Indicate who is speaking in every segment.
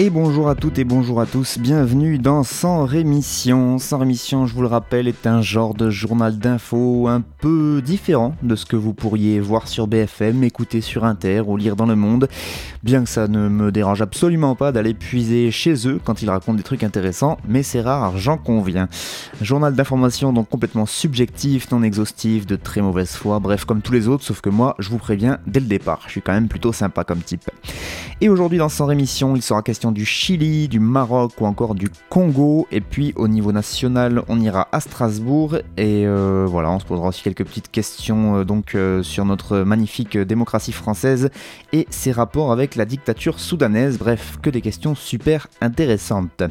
Speaker 1: Et bonjour à toutes et bonjour à tous, bienvenue dans Sans Rémission. Sans Rémission, je vous le rappelle, est un genre de journal d'infos un peu différent de ce que vous pourriez voir sur BFM, écouter sur Inter ou lire dans Le Monde. Bien que ça ne me dérange absolument pas d'aller puiser chez eux quand ils racontent des trucs intéressants, mais c'est rare, j'en conviens. Journal d'information donc complètement subjectif, non exhaustif, de très mauvaise foi, bref comme tous les autres, sauf que moi, je vous préviens dès le départ, je suis quand même plutôt sympa comme type. Et aujourd'hui dans Sans Rémission, il sera question du Chili, du Maroc ou encore du Congo. Et puis au niveau national, on ira à Strasbourg. Et euh, voilà, on se posera aussi quelques petites questions euh, donc euh, sur notre magnifique démocratie française et ses rapports avec la dictature soudanaise. Bref, que des questions super intéressantes.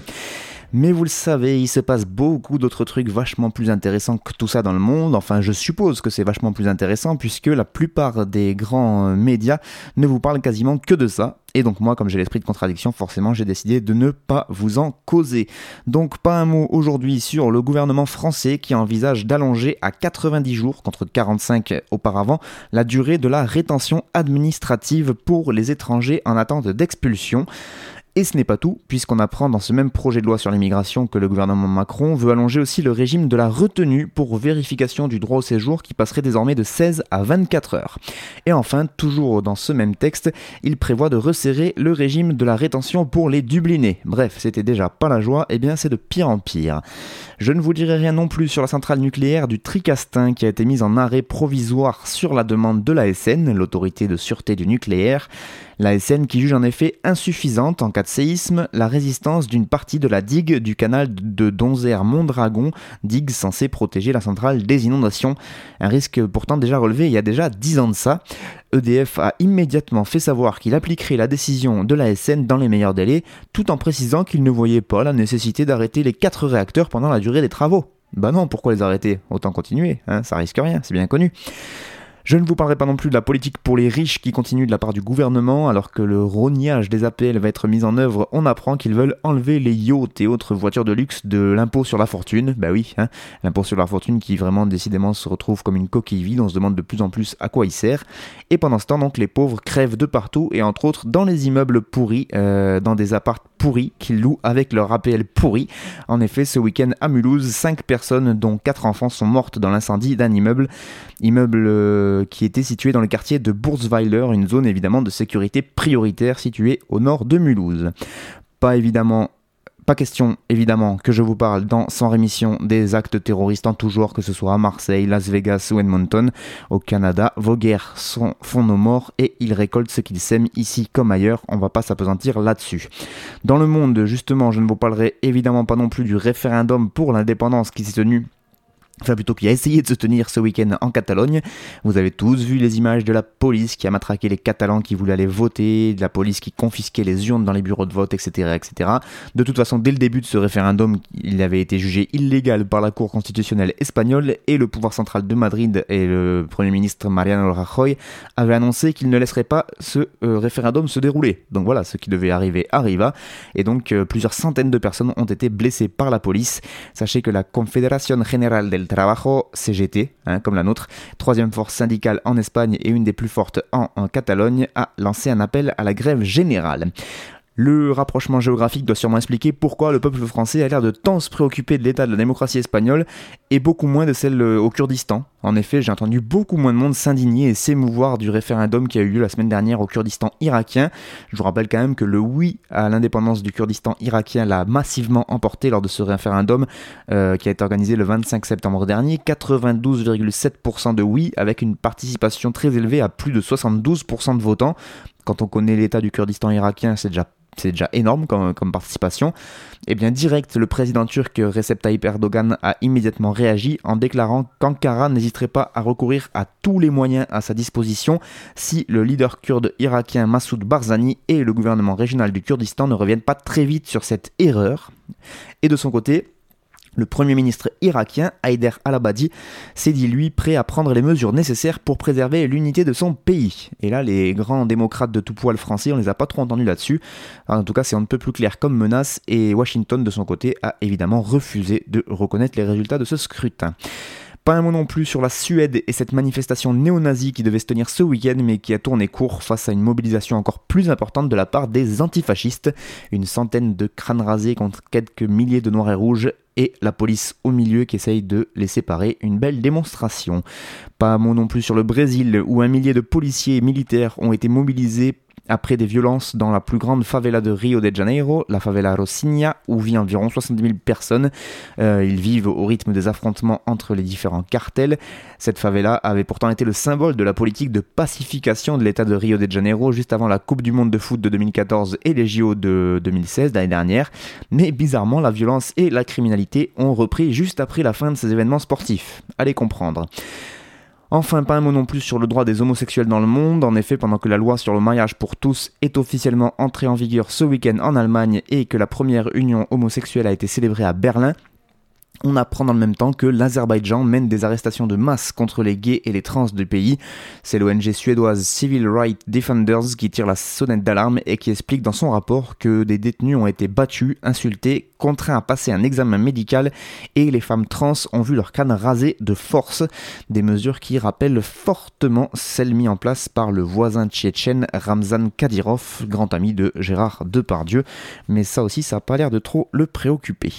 Speaker 1: Mais vous le savez, il se passe beaucoup d'autres trucs vachement plus intéressants que tout ça dans le monde. Enfin, je suppose que c'est vachement plus intéressant puisque la plupart des grands euh, médias ne vous parlent quasiment que de ça. Et donc moi, comme j'ai l'esprit de contradiction, forcément, j'ai décidé de ne pas vous en causer. Donc pas un mot aujourd'hui sur le gouvernement français qui envisage d'allonger à 90 jours, contre 45 auparavant, la durée de la rétention administrative pour les étrangers en attente d'expulsion. Et ce n'est pas tout, puisqu'on apprend dans ce même projet de loi sur l'immigration que le gouvernement Macron veut allonger aussi le régime de la retenue pour vérification du droit au séjour qui passerait désormais de 16 à 24 heures. Et enfin, toujours dans ce même texte, il prévoit de resserrer le régime de la rétention pour les dublinés. Bref, c'était déjà pas la joie, et bien c'est de pire en pire. Je ne vous dirai rien non plus sur la centrale nucléaire du Tricastin qui a été mise en arrêt provisoire sur la demande de l'ASN, l'autorité de sûreté du nucléaire. L'ASN qui juge en effet insuffisante en cas de séisme la résistance d'une partie de la digue du canal de Donzère-Mondragon, digue censée protéger la centrale des inondations. Un risque pourtant déjà relevé il y a déjà 10 ans de ça. EDF a immédiatement fait savoir qu'il appliquerait la décision de l'ASN dans les meilleurs délais, tout en précisant qu'il ne voyait pas la nécessité d'arrêter les 4 réacteurs pendant la durée des travaux. Bah non, pourquoi les arrêter? Autant continuer, hein, ça risque rien, c'est bien connu. Je ne vous parlerai pas non plus de la politique pour les riches qui continue de la part du gouvernement, alors que le rognage des APL va être mis en œuvre, on apprend qu'ils veulent enlever les yachts et autres voitures de luxe de l'impôt sur la fortune. Bah oui, hein, l'impôt sur la fortune qui vraiment décidément se retrouve comme une coquille vide, on se demande de plus en plus à quoi il sert. Et pendant ce temps, donc, les pauvres crèvent de partout, et entre autres dans les immeubles pourris, euh, dans des apparts pourris qu'ils louent avec leur APL pourri. En effet, ce week-end à Mulhouse, 5 personnes, dont 4 enfants, sont mortes dans l'incendie d'un immeuble. Immeuble euh, qui était situé dans le quartier de Burzweiler, une zone évidemment de sécurité prioritaire située au nord de Mulhouse. Pas évidemment pas question, évidemment, que je vous parle dans Sans rémission des actes terroristes en tout genre, que ce soit à Marseille, Las Vegas ou Edmonton. Au Canada, vos guerres font nos morts et ils récoltent ce qu'ils sèment ici comme ailleurs. On va pas s'apesantir là-dessus. Dans le monde, justement, je ne vous parlerai évidemment pas non plus du référendum pour l'indépendance qui s'est tenu Enfin, plutôt qui a essayé de se tenir ce week-end en Catalogne. Vous avez tous vu les images de la police qui a matraqué les Catalans qui voulaient aller voter, de la police qui confisquait les urnes dans les bureaux de vote, etc., etc. De toute façon, dès le début de ce référendum, il avait été jugé illégal par la Cour constitutionnelle espagnole et le pouvoir central de Madrid et le Premier ministre Mariano Rajoy avaient annoncé qu'ils ne laisseraient pas ce euh, référendum se dérouler. Donc voilà, ce qui devait arriver arriva. Et donc, euh, plusieurs centaines de personnes ont été blessées par la police. Sachez que la Confederación General del Trabajo, CGT, hein, comme la nôtre, troisième force syndicale en Espagne et une des plus fortes en, en Catalogne, a lancé un appel à la grève générale. Le rapprochement géographique doit sûrement expliquer pourquoi le peuple français a l'air de tant se préoccuper de l'état de la démocratie espagnole et beaucoup moins de celle euh, au Kurdistan. En effet, j'ai entendu beaucoup moins de monde s'indigner et s'émouvoir du référendum qui a eu lieu la semaine dernière au Kurdistan irakien. Je vous rappelle quand même que le oui à l'indépendance du Kurdistan irakien l'a massivement emporté lors de ce référendum euh, qui a été organisé le 25 septembre dernier. 92,7% de oui avec une participation très élevée à plus de 72% de votants. Quand on connaît l'état du Kurdistan irakien, c'est déjà c'est déjà énorme comme, participation. Et eh bien direct, le président turc Recep Tayyip Erdogan a immédiatement réagi en déclarant qu'Ankara n'hésiterait pas à recourir à tous les moyens à sa disposition si le leader kurde irakien Massoud Barzani et le gouvernement régional du Kurdistan ne reviennent pas très vite sur cette erreur. Et de son côté, le Premier ministre irakien, Haider al-Abadi, s'est dit lui prêt à prendre les mesures nécessaires pour préserver l'unité de son pays. Et là, les grands démocrates de tout poil français, on les a pas trop entendus là-dessus. En tout cas, c'est un peu plus clair comme menace, et Washington, de son côté, a évidemment refusé de reconnaître les résultats de ce scrutin. Pas un mot non plus sur la Suède et cette manifestation néo-nazie qui devait se tenir ce week-end mais qui a tourné court face à une mobilisation encore plus importante de la part des antifascistes. Une centaine de crânes rasés contre quelques milliers de noirs et rouges et la police au milieu qui essaye de les séparer. Une belle démonstration. Pas un mot non plus sur le Brésil où un millier de policiers et militaires ont été mobilisés après des violences dans la plus grande favela de Rio de Janeiro, la favela Rocinha, où vit environ 70 000 personnes. Euh, ils vivent au rythme des affrontements entre les différents cartels. Cette favela avait pourtant été le symbole de la politique de pacification de l'État de Rio de Janeiro juste avant la Coupe du Monde de foot de 2014 et les JO de 2016 l'année dernière. Mais bizarrement, la violence et la criminalité ont repris juste après la fin de ces événements sportifs. Allez comprendre. Enfin, pas un mot non plus sur le droit des homosexuels dans le monde. En effet, pendant que la loi sur le mariage pour tous est officiellement entrée en vigueur ce week-end en Allemagne et que la première union homosexuelle a été célébrée à Berlin, on apprend dans le même temps que l'Azerbaïdjan mène des arrestations de masse contre les gays et les trans du pays. C'est l'ONG suédoise Civil Rights Defenders qui tire la sonnette d'alarme et qui explique dans son rapport que des détenus ont été battus, insultés, contraints à passer un examen médical et les femmes trans ont vu leur canne rasée de force. Des mesures qui rappellent fortement celles mises en place par le voisin tchétchène Ramzan Kadyrov, grand ami de Gérard Depardieu. Mais ça aussi, ça n'a pas l'air de trop le préoccuper.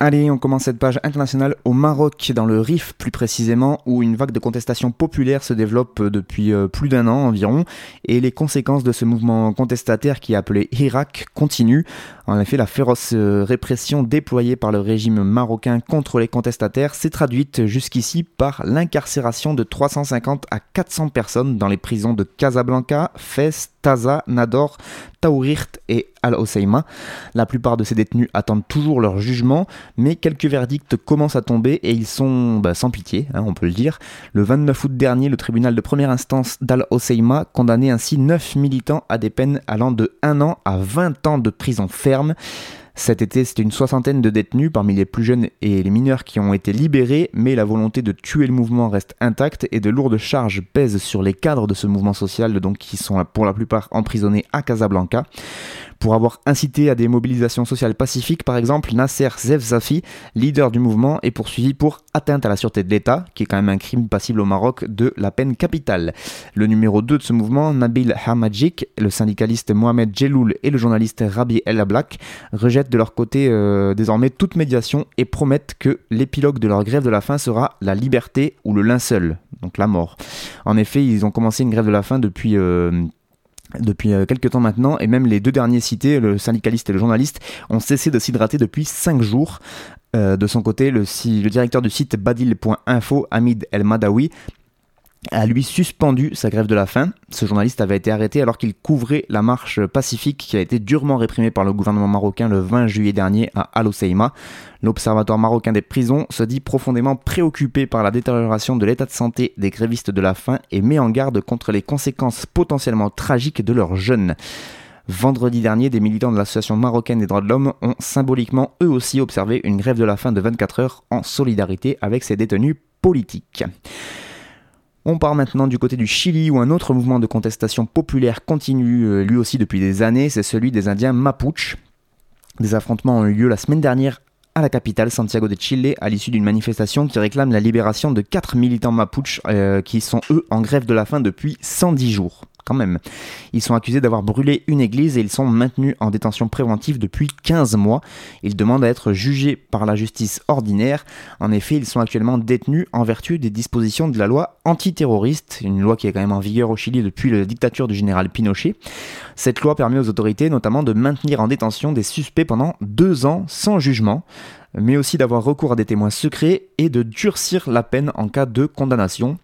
Speaker 1: Allez, on commence cette page internationale au Maroc, dans le Rif plus précisément, où une vague de contestation populaire se développe depuis euh, plus d'un an environ, et les conséquences de ce mouvement contestataire qui est appelé Irak continuent. En effet, la féroce euh, répression déployée par le régime marocain contre les contestataires s'est traduite jusqu'ici par l'incarcération de 350 à 400 personnes dans les prisons de Casablanca, Fès, Taza, Nador, Taourirt et Al-Hoceima. La plupart de ces détenus attendent toujours leur jugement, mais quelques verdicts commencent à tomber et ils sont bah, sans pitié, hein, on peut le dire. Le 29 août dernier, le tribunal de première instance d'Al-Hoceima condamnait ainsi 9 militants à des peines allant de 1 an à 20 ans de prison ferme. Cet été, c'était une soixantaine de détenus parmi les plus jeunes et les mineurs qui ont été libérés, mais la volonté de tuer le mouvement reste intacte et de lourdes charges pèsent sur les cadres de ce mouvement social, donc qui sont pour la plupart emprisonnés à Casablanca pour avoir incité à des mobilisations sociales pacifiques. Par exemple, Nasser Zefzafi, leader du mouvement, est poursuivi pour atteinte à la sûreté de l'État, qui est quand même un crime passible au Maroc de la peine capitale. Le numéro 2 de ce mouvement, Nabil Hamadjik, le syndicaliste Mohamed Jeloul et le journaliste Rabi El Ablak rejettent de leur côté euh, désormais toute médiation et promettent que l'épilogue de leur grève de la faim sera la liberté ou le linceul, donc la mort. En effet, ils ont commencé une grève de la faim depuis euh, depuis euh, quelques temps maintenant, et même les deux derniers cités, le syndicaliste et le journaliste, ont cessé de s'hydrater depuis 5 jours. Euh, de son côté, le, le directeur du site badil.info, Hamid El Madawi, a lui suspendu sa grève de la faim. Ce journaliste avait été arrêté alors qu'il couvrait la marche pacifique qui a été durement réprimée par le gouvernement marocain le 20 juillet dernier à Al Hoceima. L'Observatoire marocain des prisons se dit profondément préoccupé par la détérioration de l'état de santé des grévistes de la faim et met en garde contre les conséquences potentiellement tragiques de leur jeûne. Vendredi dernier, des militants de l'association marocaine des droits de l'homme ont symboliquement eux aussi observé une grève de la faim de 24 heures en solidarité avec ces détenus politiques. On part maintenant du côté du Chili où un autre mouvement de contestation populaire continue euh, lui aussi depuis des années, c'est celui des Indiens Mapuche. Des affrontements ont eu lieu la semaine dernière à la capitale Santiago de Chile à l'issue d'une manifestation qui réclame la libération de quatre militants Mapuche euh, qui sont eux en grève de la faim depuis 110 jours Ils sont accusés d'avoir brûlé une église et ils sont maintenus en détention préventive depuis 15 mois. Ils demandent à être jugés par la justice ordinaire. En effet, ils sont actuellement détenus en vertu des dispositions de la loi antiterroriste, une loi qui est quand même en vigueur au Chili depuis la dictature du général Pinochet. Cette loi permet aux autorités notamment de maintenir en détention des suspects pendant deux ans sans jugement mais aussi d'avoir recours à des témoins secrets et de durcir la peine en cas de condamnation.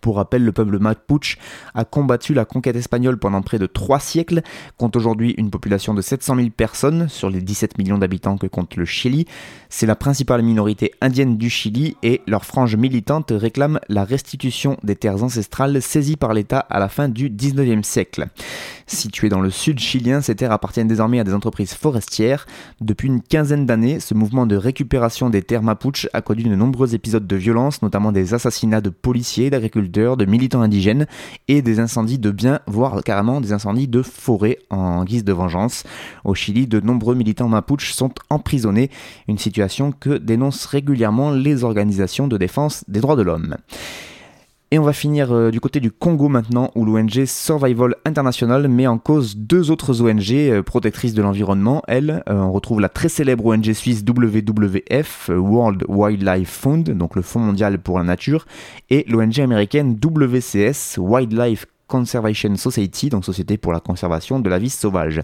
Speaker 1: Pour rappel, le peuple mapuche a combattu la conquête espagnole pendant près de trois siècles, compte aujourd'hui une population de 700 000 personnes sur les 17 millions d'habitants que compte le Chili. C'est la principale minorité indienne du Chili et leur frange militante réclame la restitution des terres ancestrales saisies par l'État à la fin du 19e siècle. Situées dans le sud chilien, ces terres appartiennent désormais à des entreprises forestières. Depuis une quinzaine d'années, ce mouvement de récupération des terres mapuches a connu de nombreux épisodes de violence, notamment des assassinats de policiers, d'agriculteurs, de militants indigènes et des incendies de biens, voire carrément des incendies de forêts en guise de vengeance. Au Chili, de nombreux militants mapuches sont emprisonnés, une situation que dénoncent régulièrement les organisations de défense des droits de l'homme. Et on va finir euh, du côté du Congo maintenant, où l'ONG Survival International met en cause deux autres ONG euh, protectrices de l'environnement. Elles, euh, on retrouve la très célèbre ONG suisse WWF, World Wildlife Fund, donc le Fonds mondial pour la nature, et l'ONG américaine WCS, Wildlife Conservation Society, donc Société pour la conservation de la vie sauvage.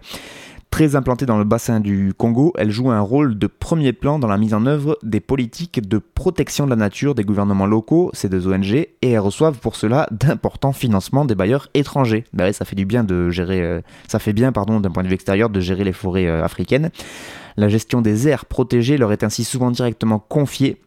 Speaker 1: Très implantée dans le bassin du Congo, elle joue un rôle de premier plan dans la mise en œuvre des politiques de protection de la nature des gouvernements locaux, ces deux ONG, et elles reçoivent pour cela d'importants financements des bailleurs étrangers. Bah ça fait du bien de gérer, euh, ça fait bien, pardon, d'un point de vue extérieur, de gérer les forêts euh, africaines. La gestion des aires protégées leur est ainsi souvent directement confiée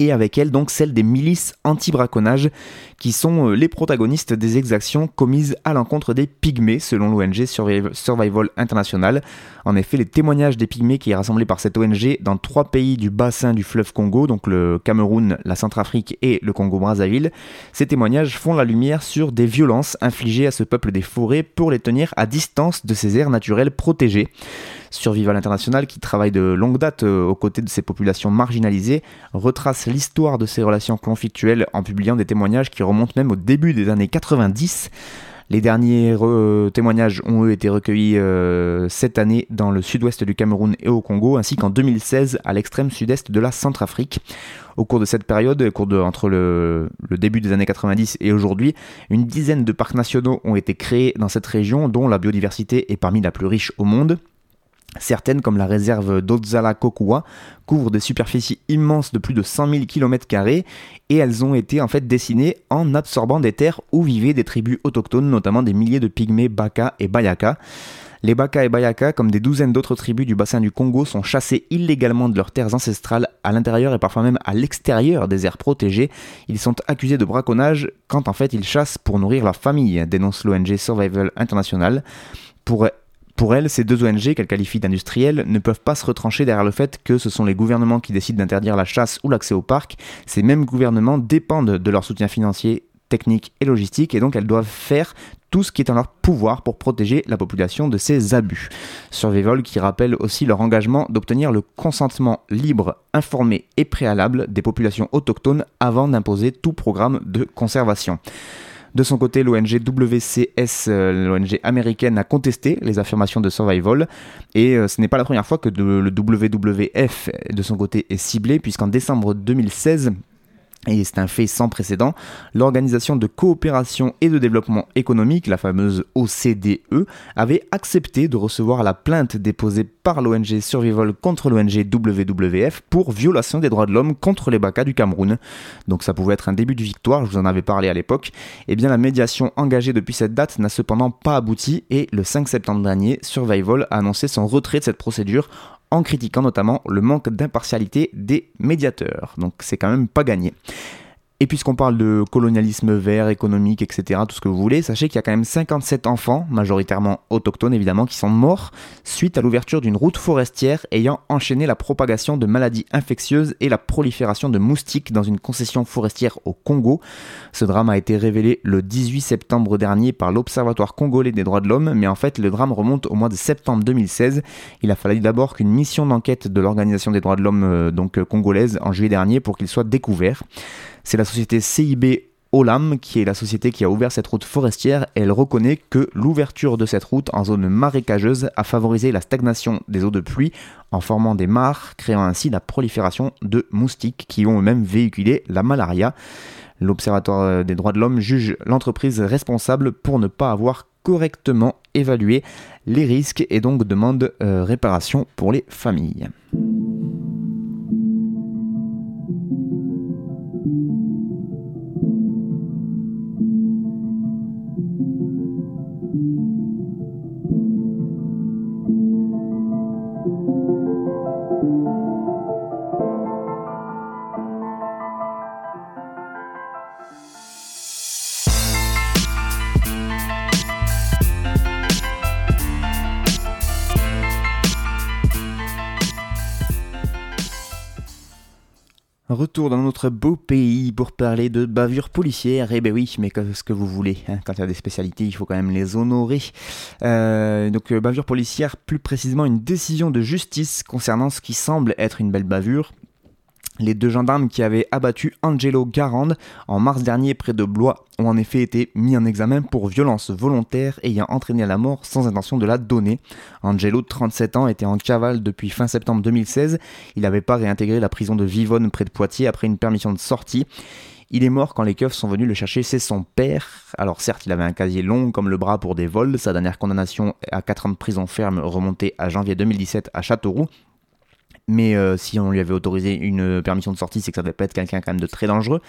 Speaker 1: et avec elle donc celle des milices anti-braconnage qui sont euh, les protagonistes des exactions commises à l'encontre des pygmées selon l'ONG Survival International. En effet, les témoignages des pygmées qui est rassemblé par cette ONG dans trois pays du bassin du fleuve Congo, donc le Cameroun, la Centrafrique et le Congo-Brazzaville, ces témoignages font la lumière sur des violences infligées à ce peuple des forêts pour les tenir à distance de ces aires naturelles protégées. Survival International, qui travaille de longue date euh, aux côtés de ces populations marginalisées, retrace l'histoire de ces relations conflictuelles en publiant des témoignages qui remontent même au début des années 90. Les derniers témoignages ont eux été recueillis euh, cette année dans le sud-ouest du Cameroun et au Congo, ainsi qu'en 2016 à l'extrême sud-est de la Centrafrique. Au cours de cette période, entre le, début des années 90 et aujourd'hui, une dizaine de parcs nationaux ont été créés dans cette région, dont la biodiversité est parmi la plus riche au monde. Certaines, comme la réserve d'Ozala Kokua, couvrent des superficies immenses de plus de 100 000 km et elles ont été en fait dessinées en absorbant des terres où vivaient des tribus autochtones, notamment des milliers de pygmées Baka et Bayaka. Les Baka et Bayaka, comme des douzaines d'autres tribus du bassin du Congo, sont chassés illégalement de leurs terres ancestrales à l'intérieur et parfois même à l'extérieur des aires protégées. Ils sont accusés de braconnage quand en fait ils chassent pour nourrir leur famille, dénonce l'ONG Survival International. Pour pour elle, ces deux ONG, qu'elle qualifie d'industrielles, ne peuvent pas se retrancher derrière le fait que ce sont les gouvernements qui décident d'interdire la chasse ou l'accès au parc. Ces mêmes gouvernements dépendent de leur soutien financier, technique et logistique, et donc elles doivent faire tout ce qui est en leur pouvoir pour protéger la population de ces abus. Survival qui rappelle aussi leur engagement d'obtenir le consentement libre, informé et préalable des populations autochtones avant d'imposer tout programme de conservation. De son côté, l'ONG WCS, euh, l'ONG américaine, a contesté les affirmations de Survival. Et euh, ce n'est pas la première fois que le WWF, de son côté, est ciblé, puisqu'en décembre 2016, et c'est un fait sans précédent, l'Organisation de coopération et de développement économique, la fameuse OCDE, avait accepté de recevoir la plainte déposée par l'ONG Survival contre l'ONG WWF pour violation des droits de l'homme contre les Baka du Cameroun. Donc ça pouvait être un début de victoire, je vous en avais parlé à l'époque. Et eh bien la médiation engagée depuis cette date n'a cependant pas abouti et le 5 septembre dernier, Survival a annoncé son retrait de cette procédure en critiquant notamment le manque d'impartialité des médiateurs. Donc c'est quand même pas gagné. Et puisqu'on parle de colonialisme vert, économique, etc., tout ce que vous voulez, sachez qu'il y a quand même 57 enfants, majoritairement autochtones évidemment, qui sont morts suite à l'ouverture d'une route forestière ayant enchaîné la propagation de maladies infectieuses et la prolifération de moustiques dans une concession forestière au Congo. Ce drame a été révélé le 18 septembre dernier par l'Observatoire congolais des droits de l'homme, mais en fait le drame remonte au mois de septembre 2016. Il a fallu d'abord qu'une mission d'enquête de l'Organisation des droits de l'homme euh, donc euh, congolaise en juillet dernier pour qu'il soit découvert. C'est la société CIB Olam, qui est la société qui a ouvert cette route forestière, elle reconnaît que l'ouverture de cette route en zone marécageuse a favorisé la stagnation des eaux de pluie en formant des mares, créant ainsi la prolifération de moustiques qui ont eux-mêmes véhiculé la malaria. L'Observatoire des droits de l'homme juge l'entreprise responsable pour ne pas avoir correctement évalué les risques et donc demande euh, réparation pour les familles. Retour dans notre beau pays pour parler de bavure policière. Eh ben oui, mais qu'est-ce que vous voulez hein, Quand il y a des spécialités, il faut quand même les honorer. Euh, donc euh, bavure policière, plus précisément une décision de justice concernant ce qui semble être une belle bavure. Les deux gendarmes qui avaient abattu Angelo Garande en mars dernier près de Blois ont en effet été mis en examen pour violence volontaire ayant entraîné la mort sans intention de la donner. Angelo, 37 ans, était en cavale depuis fin septembre 2016. Il n'avait pas réintégré la prison de Vivonne près de Poitiers après une permission de sortie. Il est mort quand les keufs sont venus le chercher, c'est son père. Alors certes, il avait un casier long comme le bras pour des vols. Sa dernière condamnation à 4 ans de prison ferme remontait à janvier 2017 à Châteauroux. Mais euh, si on lui avait autorisé une permission de sortie, c'est que ça devait pas être quelqu'un quand même de très dangereux.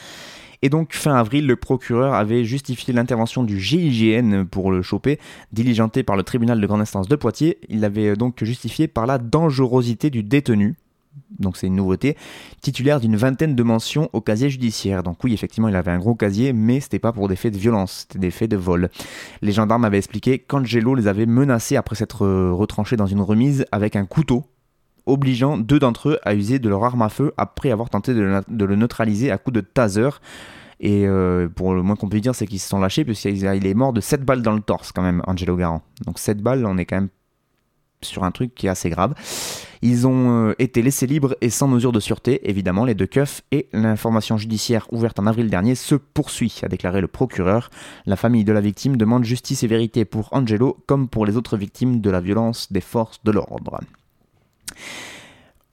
Speaker 1: Et donc fin avril, le procureur avait justifié l'intervention du GIGN pour le choper, diligenté par le tribunal de grande instance de Poitiers. Il l'avait euh, donc justifié par la dangerosité du détenu. Donc c'est une nouveauté, titulaire d'une vingtaine de mentions au casier judiciaire. Donc oui, effectivement, il avait un gros casier, mais c'était pas pour des faits de violence, c'était des faits de vol. Les gendarmes avaient expliqué qu'Angelo les avait menacés après s'être euh, retranché dans une remise avec un couteau obligeant deux d'entre eux à user de leur arme à feu après avoir tenté de le, neutraliser à coups de taser. Et euh, pour le moins qu'on puisse dire, c'est qu'ils se sont lâchés, puisqu'il est mort de 7 balles dans le torse quand même, Angelo Garant. Donc 7 balles, on est quand même sur un truc qui est assez grave. Ils ont euh, été laissés libres et sans mesure de sûreté, évidemment, les deux keufs, et l'information judiciaire ouverte en avril dernier se poursuit, a déclaré le procureur. La famille de la victime demande justice et vérité pour Angelo, comme pour les autres victimes de la violence des forces de l'ordre.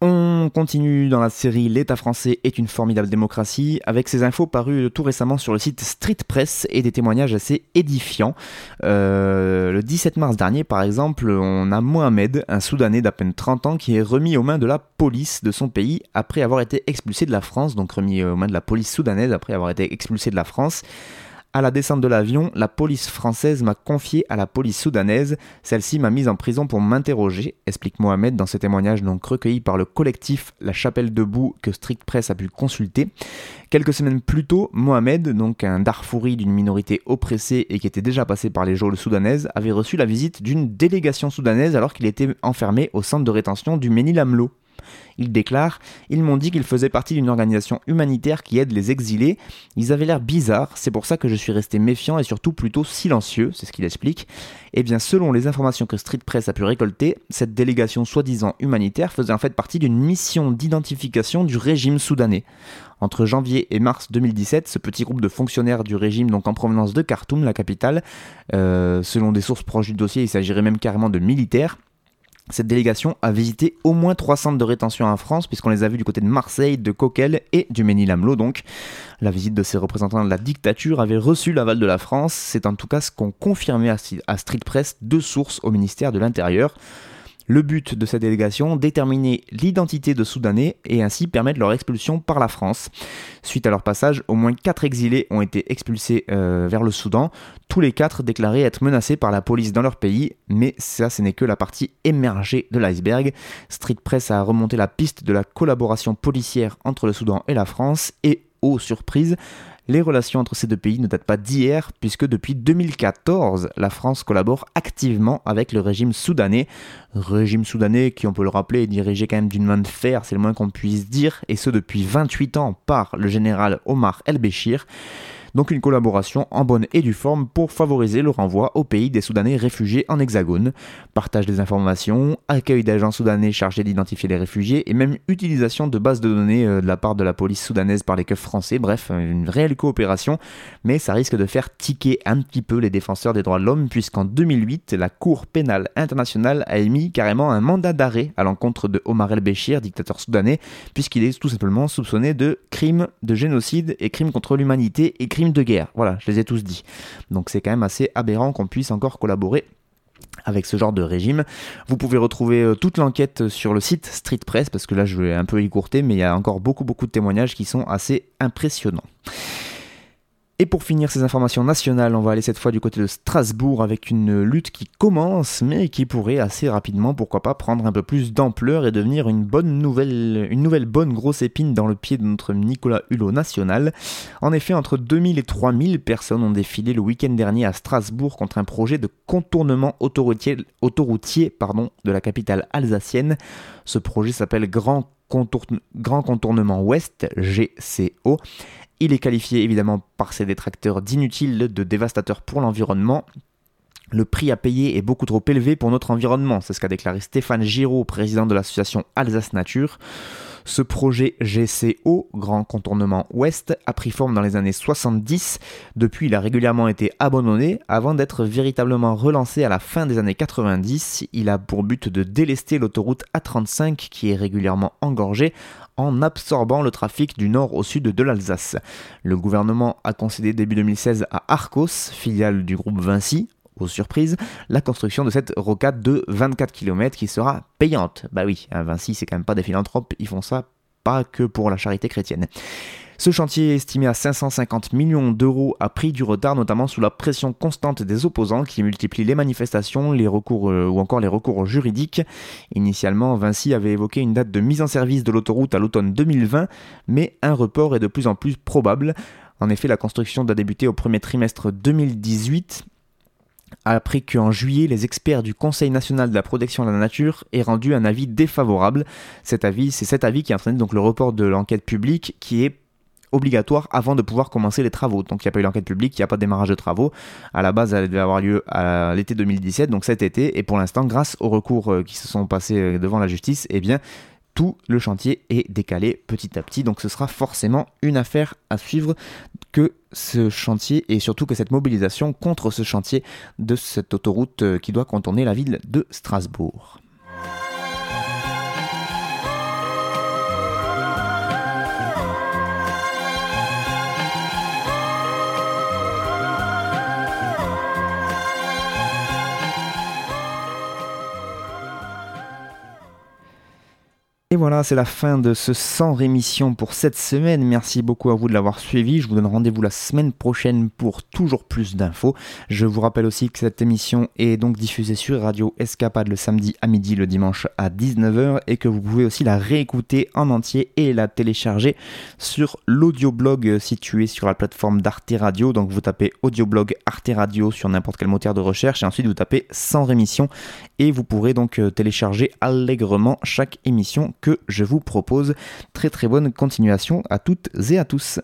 Speaker 1: On continue dans la série L'État français est une formidable démocratie avec ces infos parues tout récemment sur le site Street Press et des témoignages assez édifiants. Euh, le 17 mars dernier par exemple, on a Mohamed, un Soudanais d'à peine 30 ans qui est remis aux mains de la police de son pays après avoir été expulsé de la France, donc remis aux mains de la police soudanaise après avoir été expulsé de la France. À la descente de l'avion, la police française m'a confié à la police soudanaise. Celle-ci m'a mise en prison pour m'interroger, explique Mohamed dans ce témoignage donc recueilli par le collectif La Chapelle Debout que Strict Press a pu consulter. Quelques semaines plus tôt, Mohamed, donc un Darfouri d'une minorité oppressée et qui était déjà passé par les geôles soudanaises, avait reçu la visite d'une délégation soudanaise alors qu'il était enfermé au centre de rétention du Ménilamlo. Il déclare Ils m'ont dit qu'ils faisaient partie d'une organisation humanitaire qui aide les exilés. Ils avaient l'air bizarres, c'est pour ça que je suis resté méfiant et surtout plutôt silencieux, c'est ce qu'il explique. Eh bien, selon les informations que Street Press a pu récolter, cette délégation soi-disant humanitaire faisait en fait partie d'une mission d'identification du régime soudanais. Entre janvier et mars 2017, ce petit groupe de fonctionnaires du régime, donc en provenance de Khartoum, la capitale, euh, selon des sources proches du dossier, il s'agirait même carrément de militaires, cette délégation a visité au moins trois centres de rétention en France, puisqu'on les a vus du côté de Marseille, de Coquel et du Ménilamlo. Donc, la visite de ces représentants de la dictature avait reçu l'aval de la France. C'est en tout cas ce qu'ont confirmé à Street Press deux sources au ministère de l'Intérieur. Le but de cette délégation, déterminer l'identité de Soudanais et ainsi permettre leur expulsion par la France. Suite à leur passage, au moins quatre exilés ont été expulsés euh, vers le Soudan, tous les quatre déclarés être menacés par la police dans leur pays, mais ça ce n'est que la partie émergée de l'iceberg. Street Press a remonté la piste de la collaboration policière entre le Soudan et la France et, aux surprises, les relations entre ces deux pays ne datent pas d'hier, puisque depuis 2014, la France collabore activement avec le régime soudanais. Régime soudanais qui, on peut le rappeler, est dirigé quand même d'une main de fer, c'est le moins qu'on puisse dire, et ce depuis 28 ans par le général Omar El-Béchir. Donc une collaboration en bonne et due forme pour favoriser le renvoi au pays des Soudanais réfugiés en hexagone. Partage des informations, accueil d'agents soudanais chargés d'identifier les réfugiés et même utilisation de bases de données euh, de la part de la police soudanaise par les keufs français. Bref, une réelle coopération, mais ça risque de faire tiquer un petit peu les défenseurs des droits de l'homme puisqu'en 2008, la Cour pénale internationale a émis carrément un mandat d'arrêt à l'encontre de Omar el-Béchir, dictateur soudanais, puisqu'il est tout simplement soupçonné de crimes de génocide et crimes contre l'humanité et crimes de guerre. Voilà, je les ai tous dit. Donc c'est quand même assez aberrant qu'on puisse encore collaborer avec ce genre de régime. Vous pouvez retrouver euh, toute l'enquête sur le site Street Press, parce que là je vais un peu écourter, mais il y a encore beaucoup beaucoup de témoignages qui sont assez impressionnants. Et pour finir ces informations nationales, on va aller cette fois du côté de Strasbourg avec une lutte qui commence, mais qui pourrait assez rapidement, pourquoi pas, prendre un peu plus d'ampleur et devenir une bonne nouvelle, une nouvelle bonne grosse épine dans le pied de notre Nicolas Hulot national. En effet, entre 2000 et 3000 personnes ont défilé le week-end dernier à Strasbourg contre un projet de contournement autoroutier, de la capitale alsacienne. Ce projet s'appelle Grand Grand Contournement Ouest, GCO, il est qualifié évidemment par ses détracteurs d'inutile, de dévastateur pour l'environnement. Le prix à payer est beaucoup trop élevé pour notre environnement, c'est ce qu'a déclaré Stéphane Giraud, président de l'association Alsace Nature. Ce projet GCO, Grand Contournement Ouest, a pris forme dans les années 70. Depuis, il a régulièrement été abandonné avant d'être véritablement relancé à la fin des années 90. Il a pour but de délester l'autoroute A35 qui est régulièrement engorgée en absorbant le trafic du nord au sud de l'Alsace. Le gouvernement a concédé début 2016 à Arcos, filiale du groupe Vinci, aux surprises, la construction de cette rocade de 24 km qui sera payante. Bah oui, à Vinci, c'est quand même pas des philanthropes, ils font ça pas que pour la charité chrétienne. Ce chantier, estimé à 550 millions d'euros, a pris du retard, notamment sous la pression constante des opposants qui multiplient les manifestations, les recours euh, ou encore les recours juridiques. Initialement, Vinci avait évoqué une date de mise en service de l'autoroute à l'automne 2020, mais un report est de plus en plus probable. En effet, la construction doit débuter au premier trimestre 2018 après qu'en juillet, les experts du Conseil national de la protection de la nature aient rendu un avis défavorable. Cet avis, c'est cet avis qui a entraîné donc le report de l'enquête publique qui est obligatoire avant de pouvoir commencer les travaux. Donc il n'y a pas eu l'enquête publique, il n'y a pas de démarrage de travaux. À la base, elle devait avoir lieu à l'été 2017, donc cet été. Et pour l'instant, grâce aux recours euh, qui se sont passés euh, devant la justice, eh bien, tout le chantier est décalé petit à petit. Donc ce sera forcément une affaire à suivre ce chantier et surtout que cette mobilisation contre ce chantier de cette autoroute euh, qui doit contourner la ville de Strasbourg. Voilà, c'est la fin de ce sans rémission pour cette semaine. Merci beaucoup à vous de l'avoir suivi. Je vous donne rendez-vous la semaine prochaine pour toujours plus d'infos. Je vous rappelle aussi que cette émission est donc diffusée sur Radio Escapade le samedi à midi, le dimanche à 19h et que vous pouvez aussi la réécouter en entier et la télécharger sur l'audioblog situé sur la plateforme d'Arte Radio. Donc vous tapez audioblog Arte Radio sur n'importe quel moteur de recherche et ensuite vous tapez sans rémission et vous pourrez donc euh, télécharger allègrement chaque émission je vous propose. Très très bonne continuation à toutes et à tous.